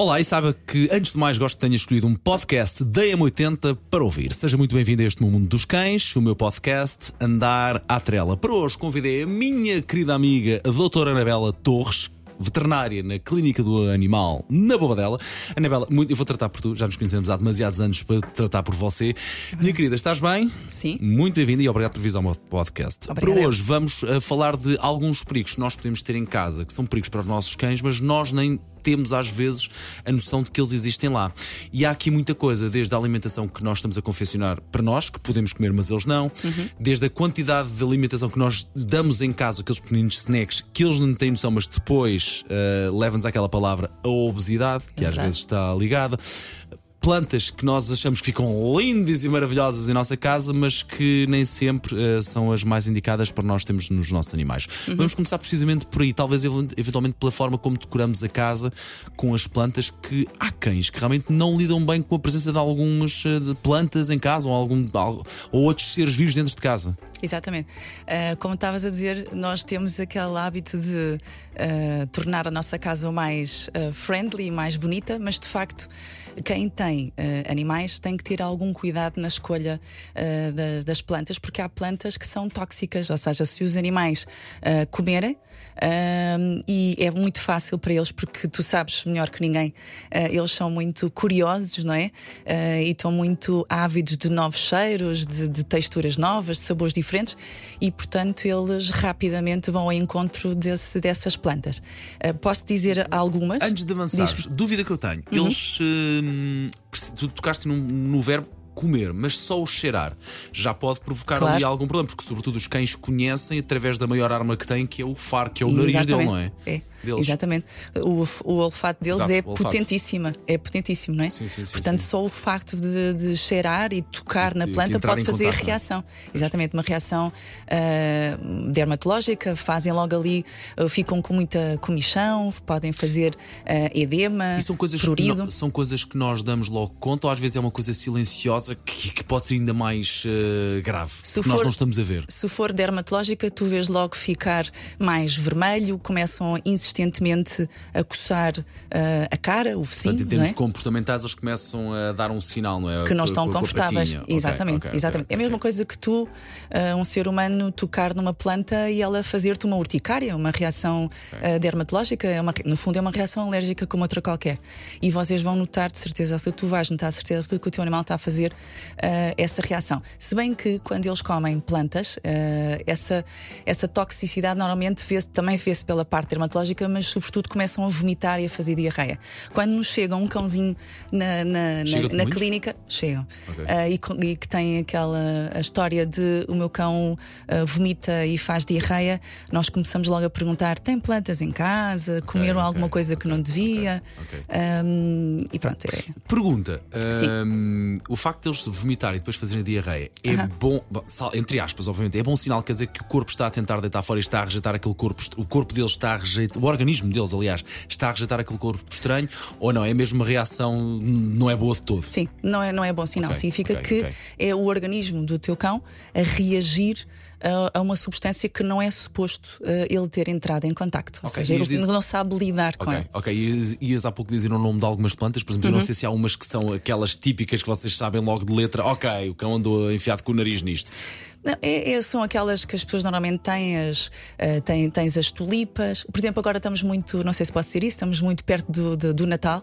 Olá, e saiba que antes de mais gosto que tenha escolhido um podcast da M80 para ouvir. Seja muito bem-vindo a este Mundo dos Cães, o meu podcast Andar à Trela. Para hoje convidei a minha querida amiga, a doutora Anabela Torres, veterinária na Clínica do Animal, na Bobadela. Anabela, muito, eu vou tratar por tu, já nos conhecemos há demasiados anos para tratar por você. Minha querida, estás bem? Sim. Muito bem-vinda e obrigado por vir ao meu podcast. Obrigada. Para hoje vamos uh, falar de alguns perigos que nós podemos ter em casa, que são perigos para os nossos cães, mas nós nem temos às vezes a noção de que eles existem lá. E há aqui muita coisa, desde a alimentação que nós estamos a confeccionar para nós, que podemos comer, mas eles não, desde a quantidade de alimentação que nós damos em casa, aqueles pequeninos snacks, que eles não têm noção, mas depois uh, levam-nos àquela palavra, a obesidade, que às Verdade. vezes está ligada. Plantas que nós achamos que ficam lindas e maravilhosas em nossa casa, mas que nem sempre eh, são as mais indicadas para nós termos nos nossos animais. Vamos começar precisamente por aí, talvez ev- eventualmente pela forma como decoramos a casa com as plantas, que há cães que realmente não lidam bem com a presença de algumas eh, plantas em casa ou, algum, al- ou outros seres vivos dentro de casa. Exatamente. Ah, como estavas a dizer, nós temos aquele hábito de ah, tornar a nossa casa mais friendly, mais bonita, mas de facto, quem tem ah, animais tem que ter algum cuidado na escolha ah, das, das plantas, porque há plantas que são tóxicas, ou seja, se os animais ah, comerem. Ah, e é muito fácil para eles, porque tu sabes melhor que ninguém, ah, eles são muito curiosos, não é? Ah, e estão muito ávidos de novos cheiros, de, de texturas novas, de sabores diferentes, e portanto eles rapidamente vão ao encontro desse- dessas plantas. Ah, posso dizer algumas? Antes de avançares, Diz-me. dúvida que eu tenho. Eles. hum, tu tocaste num- no verbo comer, mas só o cheirar já pode provocar Claro. ali algum problema, porque sobretudo os cães conhecem através da maior arma que têm, que é o faro, que é o nariz dele, não é? É, Deles. Exatamente. O, o olfato deles Exato, é olfato. potentíssimo. É potentíssimo, não é? Sim, sim, sim, Portanto, só o facto de, de cheirar e tocar na planta pode fazer contacto, não é? reação. Exatamente, uma reação ah, dermatológica, fazem logo ali, ah, ficam com muita comichão, podem fazer ah, edema, E são coisas, prurido. no- são coisas que nós damos logo conta, ou às vezes é uma coisa silenciosa que, que pode ser ainda mais grave, Se porque nós for- não estamos a ver. Se for dermatológica, tu vês logo ficar mais vermelho, começam insistentemente a coçar ah, a cara, o focinho, Portanto, em termos é? comportamentais, eles começam a dar um sinal, não é? que não estão confortáveis. exatamente, ok, ok, exatamente. ok. É a mesma coisa que tu, ah, um ser humano, tocar numa planta e ela fazer-te uma urticária, uma reação ah, dermatológica, é uma- no fundo é uma reação alérgica como outra qualquer. E vocês vão notar de certeza absoluta, tu vais notar de certeza absoluta que o teu animal está a fazer essa reação. Se bem que quando eles comem plantas, essa, essa toxicidade normalmente vê-se, também vê-se pela parte dermatológica, mas sobretudo começam a vomitar e a fazer diarreia. Quando nos chega um cãozinho na, na, na- Chega-te na muitos? clínica, chegam. Ok. Ah, e, co- e que tem aquela a história de o meu cão ah, vomita e faz diarreia, nós começamos logo a perguntar: tem plantas em casa? Comeram ok, alguma coisa que não devia? ok. Ahm, e pronto, é. Pergunta: hum, o facto de eles vomitarem e depois fazerem diarreia é bom, bom, sal- entre aspas, obviamente, é bom sinal, quer dizer que o corpo está a tentar deitar fora e está a rejeitar aquele corpo, est- o corpo deles está a rejeitar, o organismo deles, aliás, está a rejeitar aquele corpo estranho, ou não? É mesmo uma reação, não é boa de todo. Sim, não é, não é bom sinal. Ok, Significa ok, que ok. é o organismo do teu cão a reagir a, uma substância que não é suposto ah, ele ter entrado em contacto. Ou Ok, seja, ele diz- não sabe lidar com Ok, ela. ok. Ias, ias há pouco dizer o nome de algumas plantas, por exemplo, eu Uhum. não sei se há umas que são aquelas típicas que vocês sabem logo de letra. Ok, o cão andou enfiado com o nariz nisto. Não, é- é- são aquelas que as pessoas normalmente têm, as, ah, têm, tens as tulipas. Por exemplo, agora estamos muito, não sei se posso dizer isso, estamos muito perto do, do, do Natal.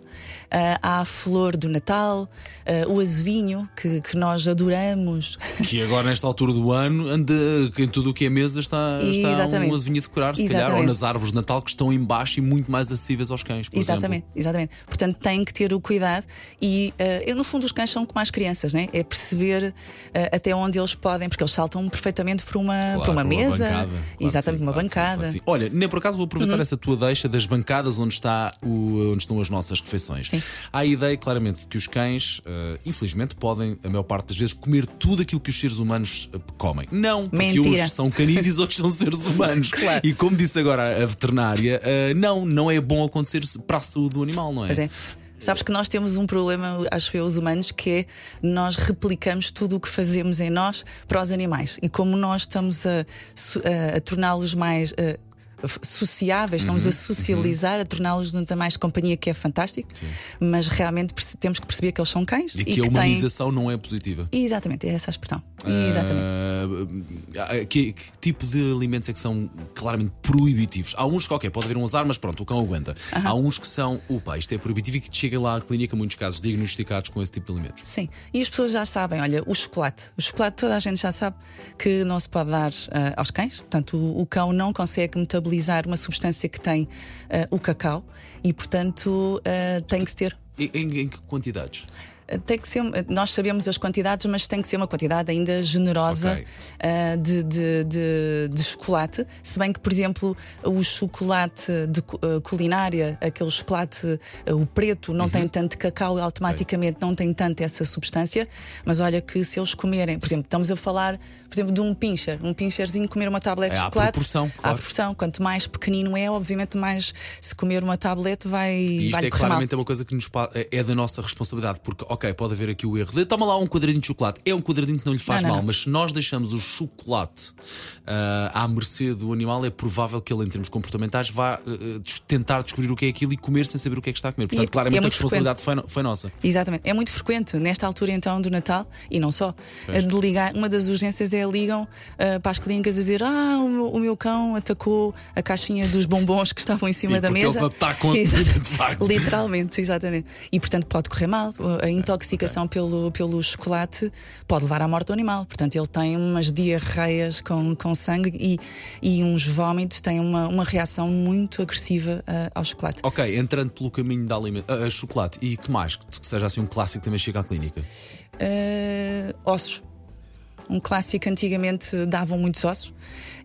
Ah, há a flor do Natal, ah, o azevinho, que, que nós adoramos. Que agora, nesta altura do ano, anda em tudo o que é mesa está, está Exatamente. um azevinho a decorar, se calhar, ou Exatamente. nas árvores de Natal que estão em baixo e muito mais acessíveis aos cães. Por Exatamente, exatamente. Portanto, têm que ter o cuidado e, eu, no fundo, os cães são como as crianças, né? é perceber até onde eles podem, porque eles saltam perfeitamente por uma, Claro, por uma mesa. bancada. Claro exatamente, sim, uma claro bancada. Uhum. sim. Olha, nem por acaso vou aproveitar essa tua deixa das bancadas onde, está o, onde estão as nossas refeições. Sim. Há a ideia, claramente, de que os cães, eh, infelizmente, podem, a maior parte das vezes, comer tudo aquilo que os seres humanos eh, comem. Não, porque Mentira. uns são canídeos, outros são seres humanos. Claro. E como disse agora a veterinária, eh, não, não é bom acontecer para a saúde do animal, não é? Pois é. Sabes que nós temos um problema, acho eu, os humanos, que é nós replicamos tudo o que fazemos em nós para os animais. E como nós estamos a, a torná-los mais. a- sociáveis, estamos a socializar, a torná-los ainda mais companhia, que é fantástico, mas realmente temos que perceber que eles são cães E que a têm- humanização não é positiva. Exatamente, é essa a expressão. Exatamente. Ah, que, que tipo de alimentos é que são claramente proibitivos? Há uns que, ok, pode haver um azar, mas pronto, o cão aguenta. Há uns que são, opa, isto é proibitivo e que chega lá à clínica, muitos casos diagnosticados com esse tipo de alimentos. Sim, e as pessoas já sabem, olha, o chocolate. O chocolate toda a gente já sabe que não se pode dar ah, aos cães. Portanto, o, o cão não consegue metabolizar uma substância que tem ah, o cacau e, portanto, ah, tem que se ter. Em, em- em que quantidades? Tem que ser, nós sabemos as quantidades, mas tem que ser uma quantidade ainda generosa Ok. ah, de, de, de- de chocolate. Se bem que, por exemplo, o chocolate de ah, culinária, aquele chocolate, ah, o preto, não Uhum. tem tanto cacau, automaticamente não tem tanto essa substância. Mas olha que se eles comerem, por exemplo, estamos a falar, por exemplo, de um pincher, um pincherzinho comer uma tablete É, de à chocolate. proporção, À claro. proporção. Quanto mais pequenino é, obviamente, mais se comer uma tablete vai. E isto vai é claramente uma coisa que nos pa- é da nossa responsabilidade, porque, ok, pode haver aqui o erro de toma lá um quadradinho de chocolate, é um quadradinho que não lhe faz Não, não, mal, não. mas se nós deixamos o chocolate ah, à mercê do animal, é provável que ele, em termos comportamentais, vá des- tentar descobrir o que é aquilo e comer sem saber o que é que está a comer. Portanto, e claramente é a responsabilidade foi, foi nossa. Exatamente. É muito frequente nesta altura então do Natal e não só. Pois. De ligar, uma das urgências é ligam ah, para as clínicas a dizer: Ah, o meu, o meu cão atacou a caixinha dos bombons que estavam em cima Sim, da mesa. eles atacam a comida, de facto. Literalmente, exatamente. E portanto pode correr mal. A intoxicação pelo, pelo chocolate pode levar à morte do animal. Portanto, ele tem umas diarreias com, com sangue e, e uns vómitos, tem uma, uma reação muito agressiva ah, ao chocolate. Ok, entrando pelo caminho da alimento, ah, chocolate e que mais? Que seja assim um clássico que também chega à clínica. Eh, ossos. Um clássico antigamente davam muitos ossos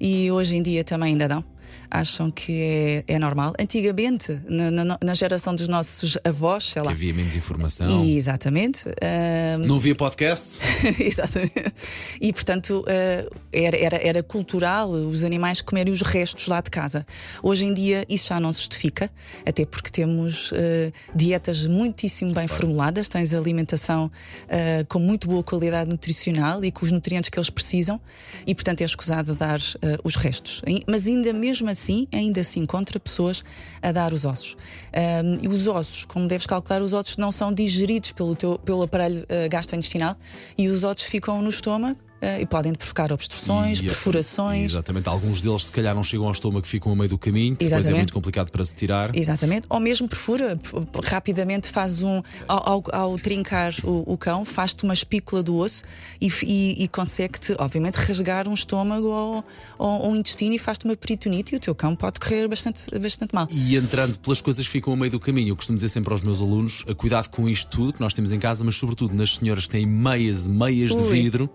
e hoje em dia também ainda dão. Acham que é, é normal. Antigamente, na, na- na geração dos nossos avós, sei Que lá. havia menos informação. E, exatamente. eh, Não havia podcast? Exatamente. E portanto eh, era, era, era cultural os animais comerem os restos lá de casa. Hoje em dia isso já não se justifica, até porque temos eh, dietas muitíssimo bem formuladas, tens alimentação eh, com muito boa qualidade nutricional e com os nutrientes que eles precisam, e portanto é escusado dar os restos. Mas ainda mesmo assim, ainda se encontra pessoas a dar os ossos. Ahm, e os ossos, como deves calcular, os ossos não são digeridos pelo, teu, pelo aparelho eh, gastrointestinal e os ossos ficam no estômago e podem provocar obstruções, E- perfurações. Exatamente, alguns deles se calhar não chegam ao estômago, ficam a meio do caminho, que depois é muito complicado para se tirar. Exatamente, ou mesmo perfura, rapidamente faz um. Ao, ao- ao trincar o, o cão, faz-te uma espícula do osso e, e- e consegue-te, obviamente, rasgar um estômago ou, ou, um intestino e faz-te uma peritonite e o teu cão pode correr bastante, bastante mal. E entrando pelas coisas que ficam a meio do caminho, eu costumo dizer sempre aos meus alunos: a cuidado com isto tudo que nós temos em casa, mas sobretudo nas senhoras que têm meias e meias de Ui. vidro.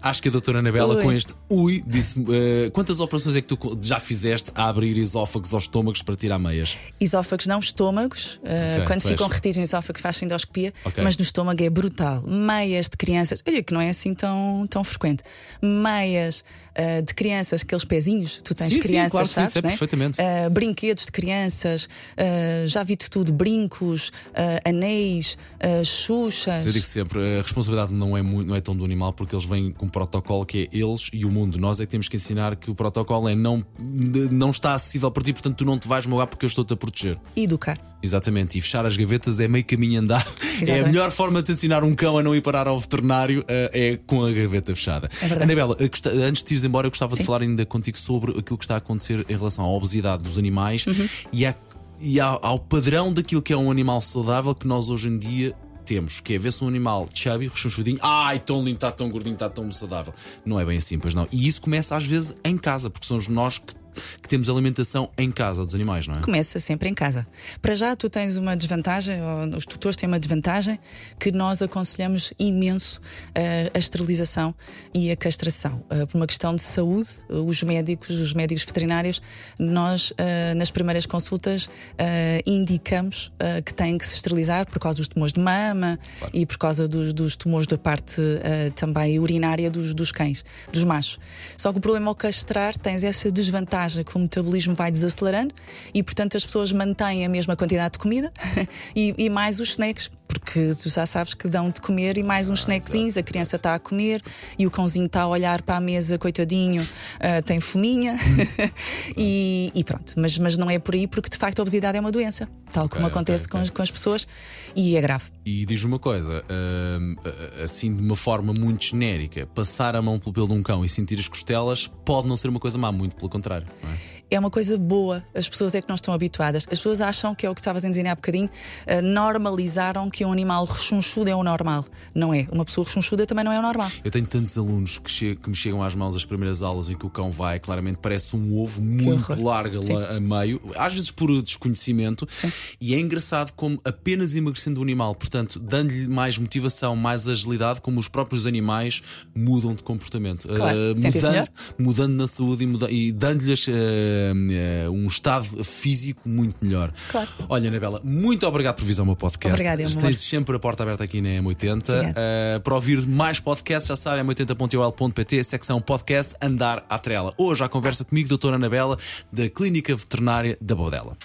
Acho que a doutora Anabela, Ui. com este ui, disse eh, quantas operações é que tu já fizeste a abrir esófagos aos estômagos para tirar meias? Esófagos, não estômagos. Uh, Ok, quando ficam retidos no esófago, faz endoscopia, Ok. mas no estômago é brutal. Meias de crianças, olha que não é assim tão, tão frequente. Meias uh, de crianças, aqueles pezinhos, tu tens Sim, sim, crianças, claro sim, sabes? sei né? perfeitamente. Uh, brinquedos de crianças, uh, já vi de tudo: brincos, anéis, uh, xuxas. Eu digo sempre, a responsabilidade não é, muito, não é tão do animal, porque eles vêm com um protocolo que é eles e o mundo. Nós é que temos que ensinar que o protocolo é não, não está acessível para ti, portanto tu não te vais mogar porque eu estou-te a proteger. E educar. Exatamente, e fechar as gavetas é meio caminho andado. É a Exatamente. melhor forma de ensinar um cão a não ir parar ao veterinário é com a gaveta fechada. verdade. Anabela, antes de embora, eu gostava de Sim. falar ainda contigo sobre aquilo que está a acontecer em relação à obesidade dos animais Uhum. e, à- e ao, ao padrão daquilo que é um animal saudável que nós hoje em dia. Temos, que é ver se um animal chubby, rechonchudinho, ai, tão lindo, está tão gordinho, está tão saudável. Não é bem assim, pois não. E isso começa às vezes em casa, porque somos nós que, que temos alimentação em casa dos animais, não é? Começa sempre em casa. Para já, tu tens uma desvantagem, os tutores têm uma desvantagem, que nós aconselhamos imenso eh, a esterilização e a castração. Eh, por uma questão de saúde, os médicos, os médicos veterinários, nós, eh, nas primeiras consultas, indicamos que têm que se esterilizar por causa dos tumores de mama e por causa dos, dos tumores da parte também urinária dos, dos cães, dos machos. Só que o problema ao castrar tens essa desvantagem haja que o metabolismo vai desacelerando e, portanto, as pessoas mantêm a mesma quantidade de comida e, e mais os snacks porque tu já sabes que dão de comer e mais uns ah, snackzinhos, a criança está a comer e o cãozinho está a olhar para a mesa, coitadinho, uh, tem fominha e, e, pronto. Mas, mas não é por aí, porque de facto a obesidade é uma doença, tal okay, como acontece okay, okay. Com, as, com, as, pessoas e é grave. E diz uma coisa, uh, assim de uma forma muito genérica, passar a mão pelo pelo de um cão e sentir as costelas pode não ser uma coisa má, muito pelo contrário. Não é? É uma coisa boa. As pessoas é que não estão habituadas. As pessoas acham que é o que estavas a dizer há bocadinho, uh, normalizaram que um animal rechonchudo é o normal. Não é. Uma pessoa rechonchuda também não é o normal. Eu tenho tantos alunos que, que me chegam às mãos as primeiras aulas em que o cão vai, claramente parece um ovo muito largo lá a meio, às vezes por desconhecimento, Sim. e é engraçado como apenas emagrecendo o animal, portanto, dando-lhe mais motivação, mais agilidade, como os próprios animais mudam de comportamento. Claro. Uh, mudando, mudando na saúde e, e dando-lhes. Uh, uh, um estado físico muito melhor. Claro. Olha, Anabela, muito obrigado por vir ao meu podcast. Obrigada, Tens sempre a porta aberta aqui na M80. Uh, para ouvir mais podcasts, já sabem, m80.ol.pt, secção podcast Andar à Trela. Hoje, a conversa comigo, doutora Anabela, da Clínica Veterinária da Bodela.